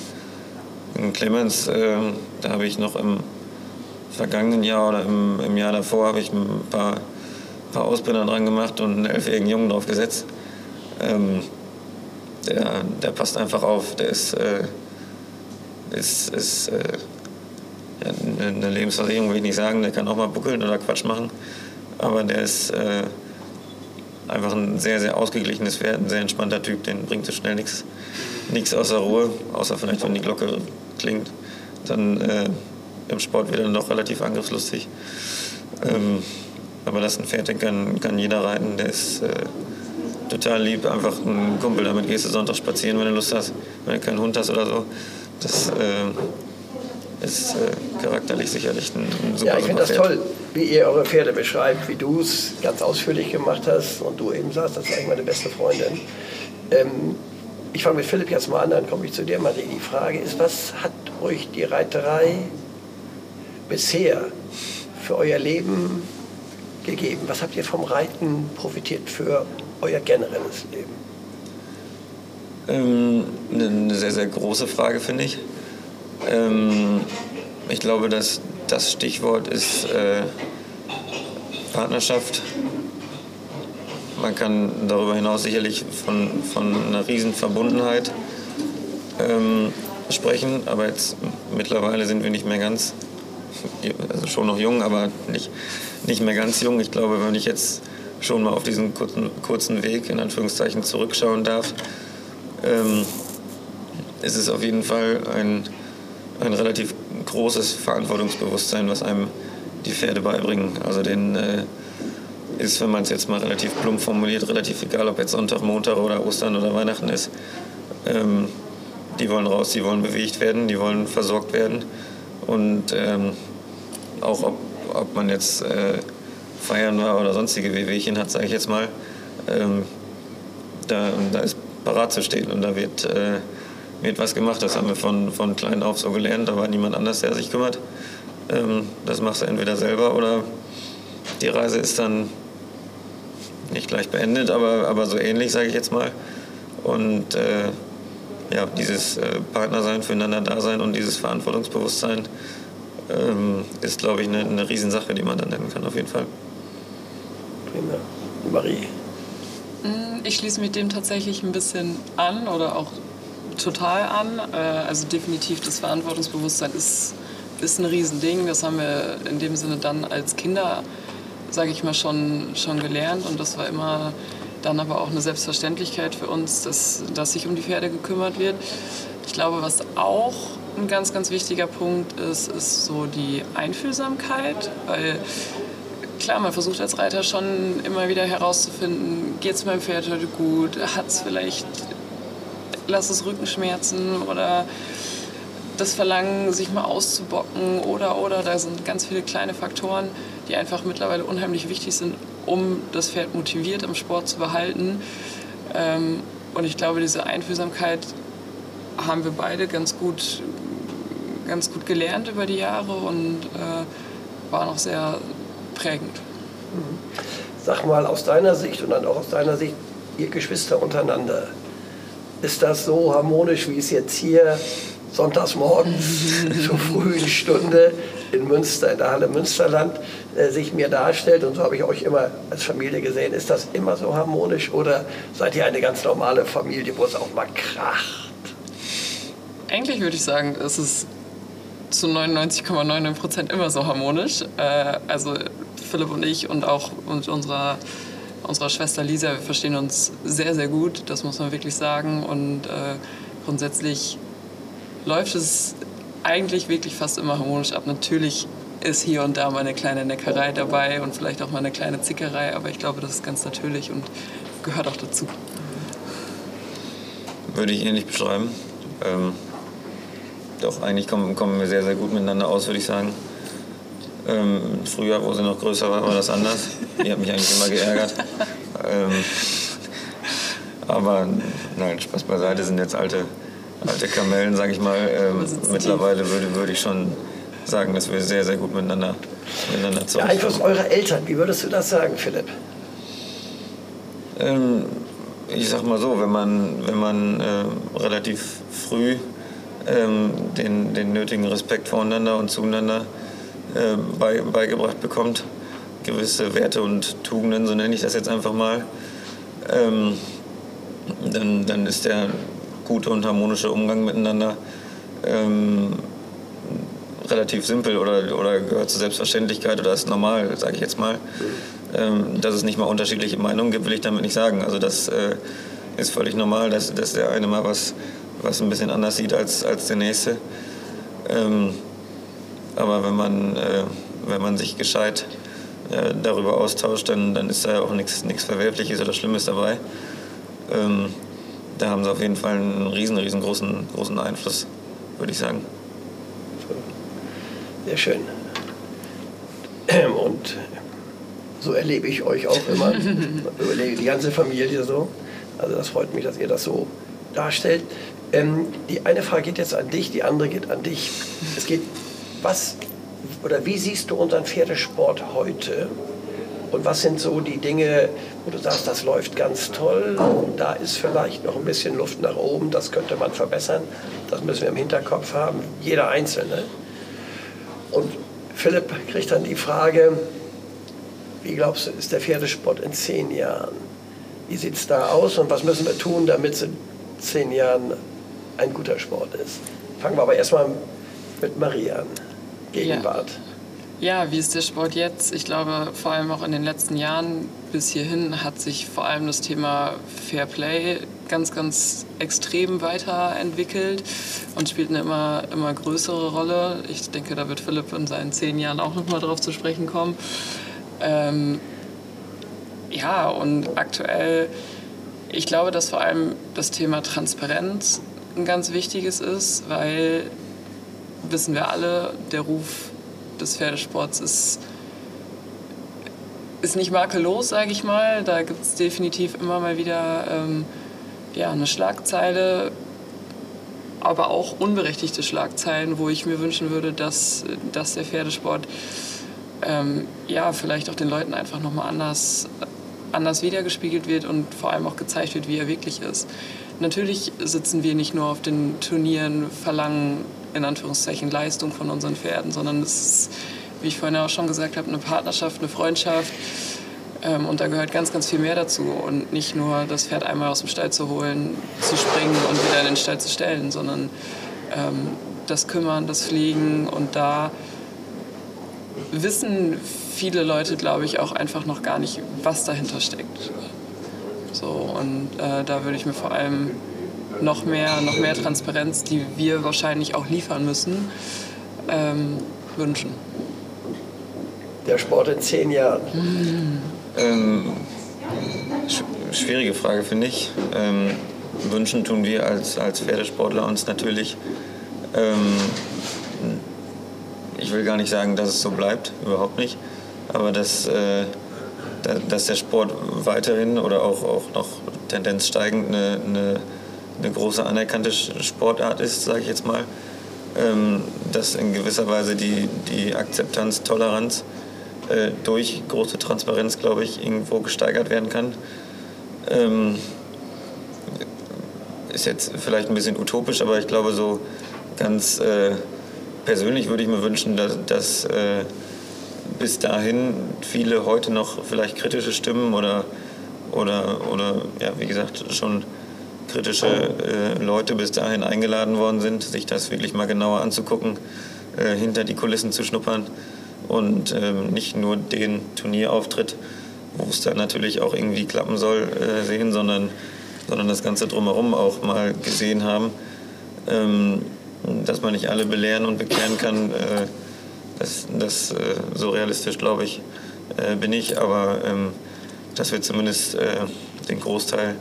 in Clemens, äh, da habe ich noch im vergangenen Jahr oder im, im Jahr davor habe ich ein paar, paar Ausbilder dran gemacht und einen elfjährigen Jungen drauf gesetzt. Ähm, der, der passt einfach auf, der ist, äh, ist, ist äh, ja, eine Lebensversicherung will ich nicht sagen, der kann auch mal buckeln oder Quatsch machen, aber der ist äh, einfach ein sehr, sehr ausgeglichenes Pferd, ein sehr entspannter Typ, den bringt so schnell nichts außer Ruhe, außer vielleicht, wenn die Glocke klingt. Dann äh, im Sport wird er noch relativ angriffslustig. Ähm, aber das ist ein Pferd, den kann, kann jeder reiten. Der ist äh, total lieb. Einfach ein Kumpel, damit gehst du Sonntag spazieren, wenn du Lust hast. Wenn du keinen Hund hast oder so. Das äh, ist äh, charakterlich sicherlich ein, ein super Ja, ich finde das toll, wie ihr eure Pferde beschreibt, wie du es ganz ausführlich gemacht hast und du eben sagst, das ist eigentlich meine beste Freundin. Ähm, ich fange mit Philipp jetzt mal an, dann komme ich zu dir, Marie. Die Frage ist, was hat euch die Reiterei bisher für euer Leben gegeben? Was habt ihr vom Reiten profitiert für euer generelles Leben? Ähm, eine sehr, sehr große Frage, finde ich. Ähm, ich glaube, dass das Stichwort ist äh, Partnerschaft. Man kann darüber hinaus sicherlich von, von einer Riesenverbundenheit ähm, sprechen, aber jetzt mittlerweile sind wir nicht mehr ganz also schon noch jung, aber nicht, nicht mehr ganz jung. Ich glaube, wenn ich jetzt schon mal auf diesen kurzen, kurzen Weg in Anführungszeichen zurückschauen darf, ähm, ist es auf jeden Fall ein, ein relativ großes Verantwortungsbewusstsein, was einem die Pferde beibringen. Also den äh, ist, wenn man es jetzt mal relativ plump formuliert, relativ egal, ob jetzt Sonntag, Montag oder Ostern oder Weihnachten ist. Ähm, die wollen raus, die wollen bewegt werden, die wollen versorgt werden. Und ähm, auch ob, ob man jetzt äh, feiern war oder sonstige Wehwehchen hat, sage ich jetzt mal, ähm, da, da ist parat zu stehen und da wird, äh, wird was gemacht. Das haben wir von, von klein auf so gelernt. Da war niemand anders, der sich kümmert. Ähm, das machst du entweder selber oder die Reise ist dann nicht gleich beendet, aber, aber so ähnlich, sage ich jetzt mal. Und äh, ja, dieses äh, Partnersein, füreinander da sein und dieses Verantwortungsbewusstsein ähm, ist, glaube ich, eine, eine Riesensache, die man dann nennen kann, auf jeden Fall. Prima. Marie. Mm, ich schließe mich dem tatsächlich ein bisschen an oder auch total an. Äh, also definitiv das Verantwortungsbewusstsein ist, ist ein Riesending. Das haben wir in dem Sinne dann als Kinder, sage ich mal, schon, schon gelernt. Und das war immer dann aber auch eine Selbstverständlichkeit für uns, dass, dass sich um die Pferde gekümmert wird. Ich glaube, was auch ein ganz, ganz wichtiger Punkt ist, ist so die Einfühlsamkeit, weil klar, man versucht als Reiter schon immer wieder herauszufinden, geht es meinem Pferd heute gut, hat es vielleicht, lass es Rückenschmerzen oder das Verlangen, sich mal auszubocken oder, oder, da sind ganz viele kleine Faktoren, die einfach mittlerweile unheimlich wichtig sind, um das Pferd motiviert im Sport zu behalten. Ähm, und ich glaube, diese Einfühlsamkeit haben wir beide ganz gut, ganz gut gelernt über die Jahre und äh, war noch sehr prägend. Sag mal aus deiner Sicht und dann auch aus deiner Sicht, ihr Geschwister untereinander, ist das so harmonisch, wie es jetzt hier sonntags morgens zur frühen Stunde in Münster, in der Halle Münsterland, äh, sich mir darstellt. Und so habe ich euch immer als Familie gesehen. Ist das immer so harmonisch oder seid ihr eine ganz normale Familie, wo es auch mal kracht? Eigentlich würde ich sagen, es ist zu 99,99 Prozent ,99 immer so harmonisch. Äh, also Philipp und ich und auch mit unserer, unserer Schwester Lisa, wir verstehen uns sehr, sehr gut, das muss man wirklich sagen. Und äh, grundsätzlich läuft es eigentlich wirklich fast immer harmonisch ab. Natürlich ist hier und da mal eine kleine Neckerei dabei und vielleicht auch mal eine kleine Zickerei, aber ich glaube, das ist ganz natürlich und gehört auch dazu. Würde ich ähnlich beschreiben. Ähm, doch, eigentlich kommen, kommen wir sehr, sehr gut miteinander aus, würde ich sagen. Ähm, früher, wo sie noch größer war, war das anders. Die hat mich eigentlich immer geärgert. Ähm, aber nein, Spaß beiseite sind jetzt alte, alte Kamellen, sage ich mal. Ähm, mittlerweile würde, würde ich schon sagen, dass wir sehr, sehr gut miteinander, miteinander Der Einfluss eurer Eltern, wie würdest du das sagen, Philipp? Ähm, ich sag mal so, wenn man, wenn man äh, relativ früh ähm, den, den nötigen Respekt voreinander und zueinander äh, bei, beigebracht bekommt, gewisse Werte und Tugenden, so nenne ich das jetzt einfach mal, ähm, dann, dann ist der gute und harmonische Umgang miteinander ähm, relativ simpel oder, oder gehört zur Selbstverständlichkeit oder ist normal, sage ich jetzt mal. Ähm, dass es nicht mal unterschiedliche Meinungen gibt, will ich damit nicht sagen. Also das äh, ist völlig normal, dass, dass der eine mal was, was ein bisschen anders sieht als, als der nächste. Ähm, aber wenn man, äh, wenn man sich gescheit äh, darüber austauscht, dann, dann ist da ja auch nichts Verwerfliches oder Schlimmes dabei. Ähm, da haben sie auf jeden Fall einen riesen, riesengroßen großen Einfluss, würde ich sagen. Sehr schön. Und so erlebe ich euch auch immer. Überlege die ganze Familie so. Also das freut mich, dass ihr das so darstellt. Ähm, die eine Frage geht jetzt an dich, die andere geht an dich. Es geht, was oder wie siehst du unseren Pferdesport heute? Und was sind so die Dinge, wo du sagst, das läuft ganz toll, da ist vielleicht noch ein bisschen Luft nach oben, das könnte man verbessern, das müssen wir im Hinterkopf haben, jeder Einzelne. Und Philipp kriegt dann die Frage, wie glaubst du, ist der Pferdesport in zehn Jahren? Wie sieht es da aus und was müssen wir tun, damit es in zehn Jahren ein guter Sport ist? Fangen wir aber erstmal mit Marie an. Gegenwart. Ja. ja, wie ist der Sport jetzt? Ich glaube, vor allem auch in den letzten Jahren bis hierhin hat sich vor allem das Thema Fair Play ganz, ganz extrem weiterentwickelt und spielt eine immer, immer größere Rolle. Ich denke, da wird Philipp in seinen zehn Jahren auch nochmal drauf zu sprechen kommen. Ähm, ja, und aktuell, ich glaube, dass vor allem das Thema Transparenz ein ganz wichtiges ist, weil, wissen wir alle, der Ruf des Pferdesports ist ist nicht makellos, sage ich mal. Da gibt es definitiv immer mal wieder ähm, ja, eine Schlagzeile, aber auch unberechtigte Schlagzeilen, wo ich mir wünschen würde, dass, dass der Pferdesport ähm, ja, vielleicht auch den Leuten einfach nochmal anders, anders wiedergespiegelt wird und vor allem auch gezeigt wird, wie er wirklich ist. Natürlich sitzen wir nicht nur auf den Turnieren, verlangen in Anführungszeichen Leistung von unseren Pferden, sondern es ist wie ich vorhin auch schon gesagt habe, eine Partnerschaft, eine Freundschaft. Ähm, und da gehört ganz, ganz viel mehr dazu. Und nicht nur das Pferd einmal aus dem Stall zu holen, zu springen und wieder in den Stall zu stellen, sondern ähm, das Kümmern, das Fliegen. Und da wissen viele Leute, glaube ich, auch einfach noch gar nicht, was dahinter steckt. So, und äh, da würde ich mir vor allem noch mehr, noch mehr Transparenz, die wir wahrscheinlich auch liefern müssen, ähm, wünschen der Sport in zehn Jahren? Ähm, sch schwierige Frage, finde ich. Ähm, wünschen tun wir als, als Pferdesportler uns natürlich. Ähm, ich will gar nicht sagen, dass es so bleibt, überhaupt nicht. Aber dass, äh, dass der Sport weiterhin oder auch, auch noch Tendenz steigend eine, eine, eine große anerkannte Sportart ist, sage ich jetzt mal. Ähm, dass in gewisser Weise die, die Akzeptanz, Toleranz äh, durch große Transparenz, glaube ich, irgendwo gesteigert werden kann. Ähm, ist jetzt vielleicht ein bisschen utopisch, aber ich glaube, so ganz äh, persönlich würde ich mir wünschen, dass, dass äh, bis dahin viele heute noch vielleicht kritische Stimmen oder, oder, oder ja, wie gesagt, schon kritische äh, Leute bis dahin eingeladen worden sind, sich das wirklich mal genauer anzugucken, äh, hinter die Kulissen zu schnuppern und ähm, nicht nur den Turnierauftritt, wo es dann natürlich auch irgendwie klappen soll, äh, sehen, sondern, sondern das Ganze drumherum auch mal gesehen haben. Ähm, dass man nicht alle belehren und bekehren kann, äh, das, das äh, so realistisch, glaube ich, äh, bin ich, aber ähm, dass wir zumindest äh, den Großteil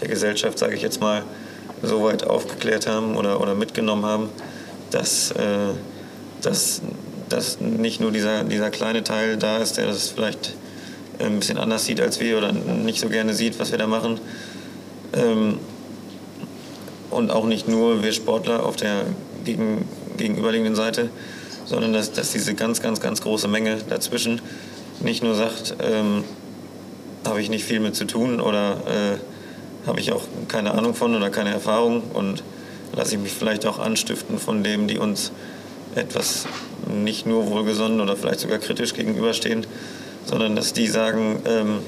der Gesellschaft, sage ich jetzt mal, so weit aufgeklärt haben oder, oder mitgenommen haben, dass, dass dass nicht nur dieser, dieser kleine Teil da ist, der das vielleicht ein bisschen anders sieht als wir oder nicht so gerne sieht, was wir da machen. Ähm, und auch nicht nur wir Sportler auf der gegen, gegenüberliegenden Seite, sondern dass, dass diese ganz, ganz, ganz große Menge dazwischen nicht nur sagt, ähm, habe ich nicht viel mit zu tun oder äh, habe ich auch keine Ahnung von oder keine Erfahrung und lasse ich mich vielleicht auch anstiften von dem, die uns etwas nicht nur wohlgesonnen oder vielleicht sogar kritisch gegenüberstehen, sondern dass die sagen, ähm,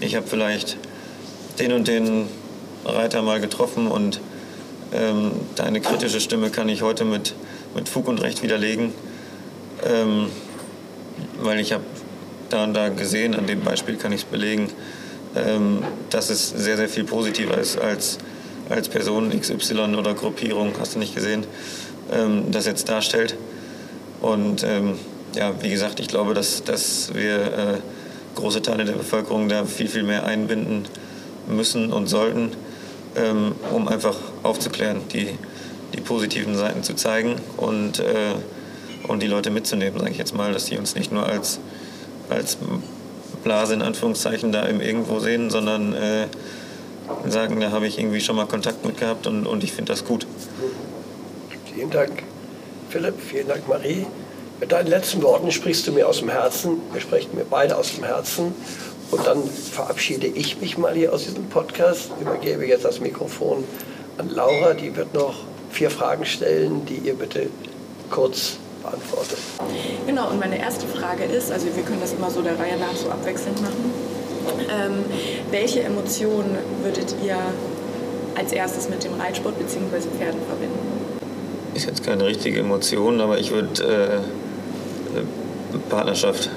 ich habe vielleicht den und den Reiter mal getroffen und ähm, deine kritische Stimme kann ich heute mit, mit Fug und Recht widerlegen, ähm, weil ich habe da und da gesehen, an dem Beispiel kann ich es belegen, ähm, dass es sehr, sehr viel positiver ist als, als Person XY oder Gruppierung, hast du nicht gesehen, ähm, das jetzt darstellt. Und ähm, ja, wie gesagt, ich glaube, dass, dass wir äh, große Teile der Bevölkerung da viel, viel mehr einbinden müssen und sollten, ähm, um einfach aufzuklären, die, die positiven Seiten zu zeigen und, äh, und die Leute mitzunehmen, sage ich jetzt mal, dass die uns nicht nur als, als Blase in Anführungszeichen da im Irgendwo sehen, sondern äh, sagen, da habe ich irgendwie schon mal Kontakt mit gehabt und, und ich finde das gut. Vielen Dank. Philipp, vielen Dank, Marie. Mit deinen letzten Worten sprichst du mir aus dem Herzen. Wir sprechen mir beide aus dem Herzen. Und dann verabschiede ich mich mal hier aus diesem Podcast, übergebe jetzt das Mikrofon an Laura. Die wird noch vier Fragen stellen, die ihr bitte kurz beantwortet. Genau, und meine erste Frage ist, also wir können das immer so der Reihe nach so abwechselnd machen. Ähm, welche Emotionen würdet ihr als erstes mit dem Reitsport bzw. Pferden verbinden? ist jetzt keine richtige Emotion, aber ich würde äh, Partnerschaft,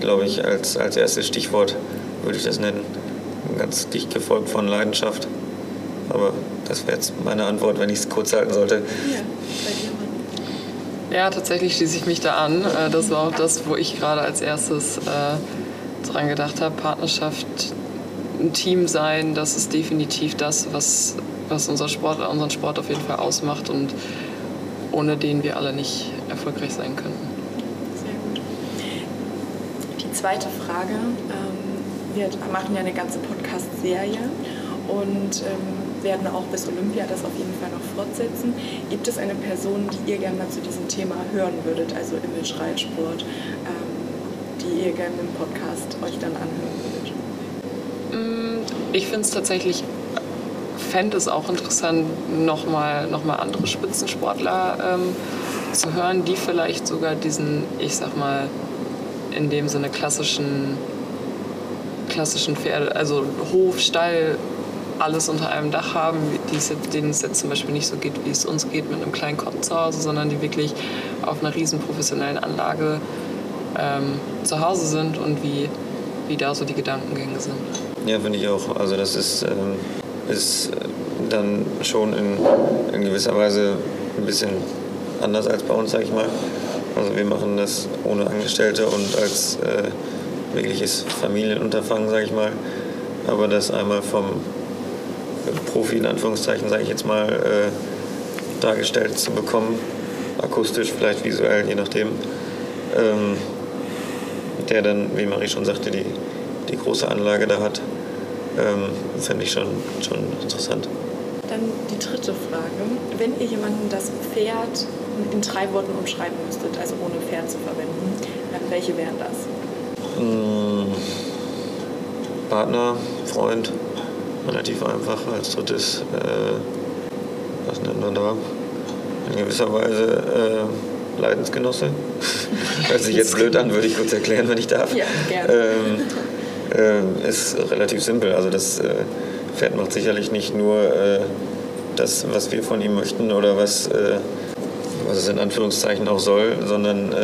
glaube ich, als, als erstes Stichwort würde ich das nennen. Ganz dicht gefolgt von Leidenschaft. Aber das wäre jetzt meine Antwort, wenn ich es kurz halten sollte. Ja. Ja, tatsächlich schließe ich mich da an. Äh, das war auch das, wo ich gerade als erstes äh, dran gedacht habe. Partnerschaft, ein Team sein, das ist definitiv das, was, was unser Sport, unseren Sport auf jeden Fall ausmacht und ohne den wir alle nicht erfolgreich sein könnten. Sehr gut. Die zweite Frage. Ähm, wir machen ja eine ganze Podcast-Serie und ähm, werden auch bis Olympia das auf jeden Fall noch fortsetzen. Gibt es eine Person, die ihr gerne mal zu diesem Thema hören würdet, also Image, Reitsport, ähm, die ihr gerne im Podcast euch dann anhören würdet? Mm, ich finde es tatsächlich, fände es auch interessant, nochmal noch mal andere Spitzensportler ähm, zu hören, die vielleicht sogar diesen, ich sag mal, in dem Sinne klassischen klassischen Pferde, also Hof, Stall, alles unter einem Dach haben, denen es jetzt zum Beispiel nicht so geht, wie es uns geht mit einem kleinen Kopf zu Hause, sondern die wirklich auf einer riesen professionellen Anlage ähm, zu Hause sind und wie, wie da so die Gedankengänge sind. Ja, finde ich auch. Also das ist, ähm, ist dann schon in, in gewisser Weise ein bisschen anders als bei uns, sag ich mal. Also wir machen das ohne Angestellte und als äh, wirkliches Familienunterfangen, sage ich mal. Aber das einmal vom Profi, in Anführungszeichen, sage ich jetzt mal, äh, dargestellt zu bekommen, akustisch, vielleicht visuell, je nachdem, ähm, der dann, wie Marie schon sagte, die, die große Anlage da hat, ähm, fände ich schon, schon interessant. Dann die dritte Frage. Wenn ihr jemanden das Pferd in drei Worten umschreiben müsstet, also ohne Pferd zu verwenden, welche wären das? Hm, Partner, Freund, relativ einfach. Als drittes, äh, was nennt man da? In gewisser Weise äh, Leidensgenosse. Hört sich jetzt blöd an, würde ich kurz erklären, wenn ich darf. Ja, gerne. Ähm, äh, ist relativ simpel. Also das äh, Pferd macht sicherlich nicht nur äh, das, was wir von ihm möchten oder was, äh, was es in Anführungszeichen auch soll, sondern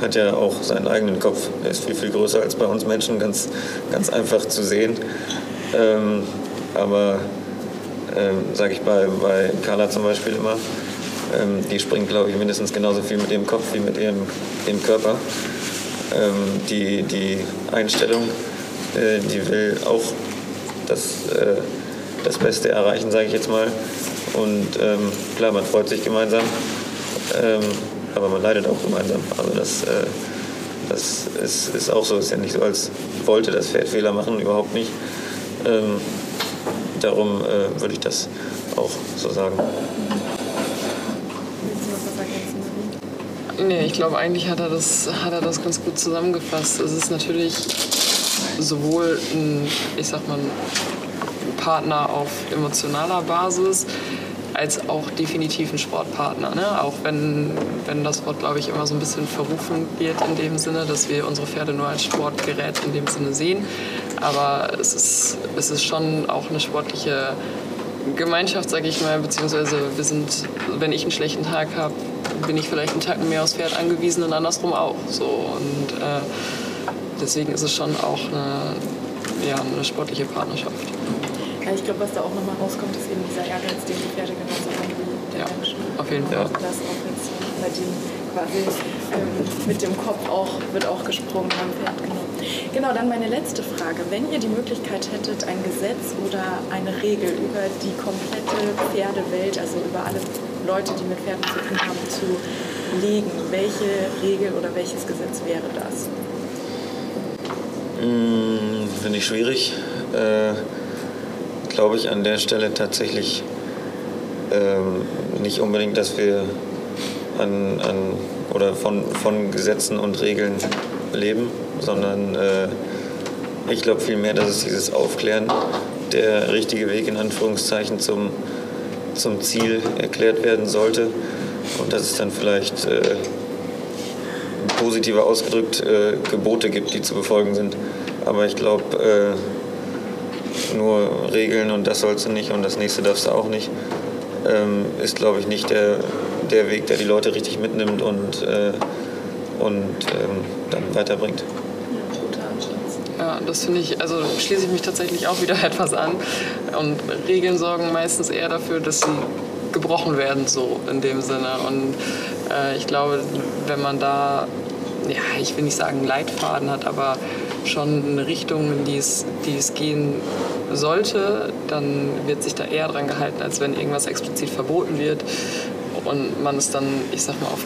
hat ja auch seinen eigenen Kopf. Er ist viel, viel größer als bei uns Menschen, ganz, ganz einfach zu sehen. Ähm, aber ähm, sage ich bei, bei Carla zum Beispiel immer, ähm, die springt, glaube ich, mindestens genauso viel mit ihrem Kopf wie mit ihrem, ihrem Körper. Ähm, die, die Einstellung, äh, die will auch das, äh, das Beste erreichen, sage ich jetzt mal. Und ähm, klar, man freut sich gemeinsam. Ähm, aber man leidet auch gemeinsam. Also das, äh, das ist, ist auch so. Es ist ja nicht so, als wollte das Pferd Fehler machen, überhaupt nicht. Darum äh, würde ich das auch so sagen. Nee, ich glaube, eigentlich hat er, das, hat er das ganz gut zusammengefasst. Es ist natürlich sowohl ein, ich sag mal, Partner auf emotionaler Basis, als auch definitiv ein Sportpartner. Ne? Auch wenn, wenn das Wort, glaube ich, immer so ein bisschen verrufen wird in dem Sinne, dass wir unsere Pferde nur als Sportgerät in dem Sinne sehen. Aber es ist, es ist schon auch eine sportliche Gemeinschaft, sage ich mal, beziehungsweise wir sind, wenn ich einen schlechten Tag habe, bin ich vielleicht einen Tag mehr aufs Pferd angewiesen und andersrum auch. So. Und äh, deswegen ist es schon auch eine, ja, eine sportliche Partnerschaft. Ja, ich glaube, was da auch nochmal rauskommt, ist eben dieser Ehrgeiz, den die Pferde genauso haben wie der ja, Mensch. Auf jeden Fall. Und das auch jetzt bei dem quasi ähm, mit dem Kopf auch, wird auch gesprungen beim Pferd genommen. Genau, dann meine letzte Frage. Wenn ihr die Möglichkeit hättet, ein Gesetz oder eine Regel über die komplette Pferdewelt, also über alle Leute, die mit Pferden zu tun haben, zu legen, welche Regel oder welches Gesetz wäre das? Hm, Finde ich schwierig. Äh, glaube ich an der Stelle tatsächlich ähm, nicht unbedingt, dass wir an, an oder von, von Gesetzen und Regeln leben, sondern äh, ich glaube vielmehr, dass es dieses Aufklären der richtige Weg in Anführungszeichen zum, zum Ziel erklärt werden sollte und dass es dann vielleicht äh, positiver ausgedrückt äh, Gebote gibt, die zu befolgen sind. Aber ich glaube, äh, nur Regeln und das sollst du nicht und das nächste darfst du auch nicht, ähm, ist, glaube ich, nicht der, der Weg, der die Leute richtig mitnimmt und, äh, und ähm, dann weiterbringt. Ja, das finde ich, also schließe ich mich tatsächlich auch wieder etwas an. Und Regeln sorgen meistens eher dafür, dass sie gebrochen werden, so in dem Sinne. Und äh, ich glaube, wenn man da, ja, ich will nicht sagen Leitfaden hat, aber schon eine Richtung, in die es, die es gehen sollte, dann wird sich da eher dran gehalten, als wenn irgendwas explizit verboten wird und man es dann, ich sag mal, auf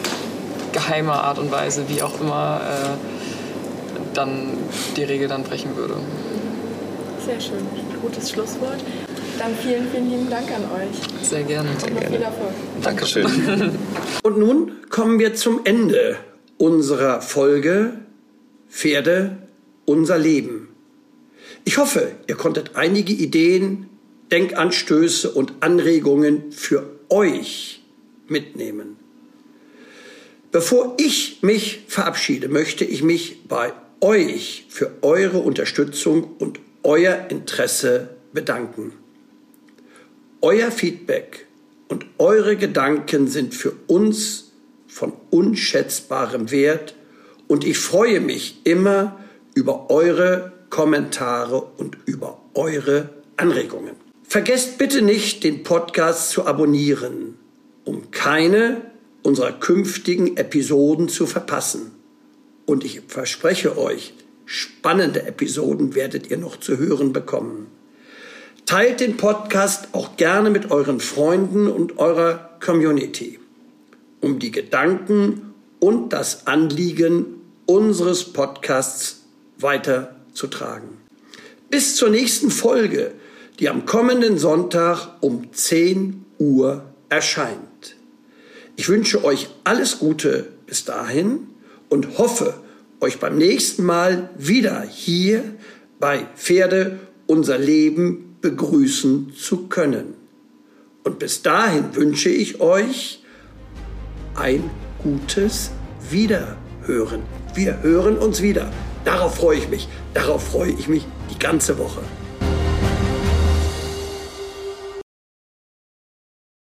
geheime Art und Weise, wie auch immer, äh, dann die Regel dann brechen würde. Sehr schön, gutes Schlusswort. Dann vielen, vielen lieben Dank an euch. Sehr gerne. Sehr gerne. Viel Erfolg. Dankeschön. Und nun kommen wir zum Ende unserer Folge Pferde, unser Leben. Ich hoffe, ihr konntet einige Ideen, Denkanstöße und Anregungen für euch mitnehmen. Bevor ich mich verabschiede, möchte ich mich bei euch für eure Unterstützung und euer Interesse bedanken. Euer Feedback und eure Gedanken sind für uns von unschätzbarem Wert und ich freue mich immer über eure Kommentare und über eure Anregungen. Vergesst bitte nicht, den Podcast zu abonnieren, um keine unserer künftigen Episoden zu verpassen. Und ich verspreche euch, spannende Episoden werdet ihr noch zu hören bekommen. Teilt den Podcast auch gerne mit euren Freunden und eurer Community, um die Gedanken und das Anliegen unseres Podcasts weiterzutragen. Bis zur nächsten Folge, die am kommenden Sonntag um 10 Uhr erscheint. Ich wünsche euch alles Gute bis dahin und hoffe, euch beim nächsten Mal wieder hier bei Pferde unser Leben begrüßen zu können. Und bis dahin wünsche ich euch ein gutes Wiederhören. Wir hören uns wieder. Darauf freue ich mich. Darauf freue ich mich die ganze Woche.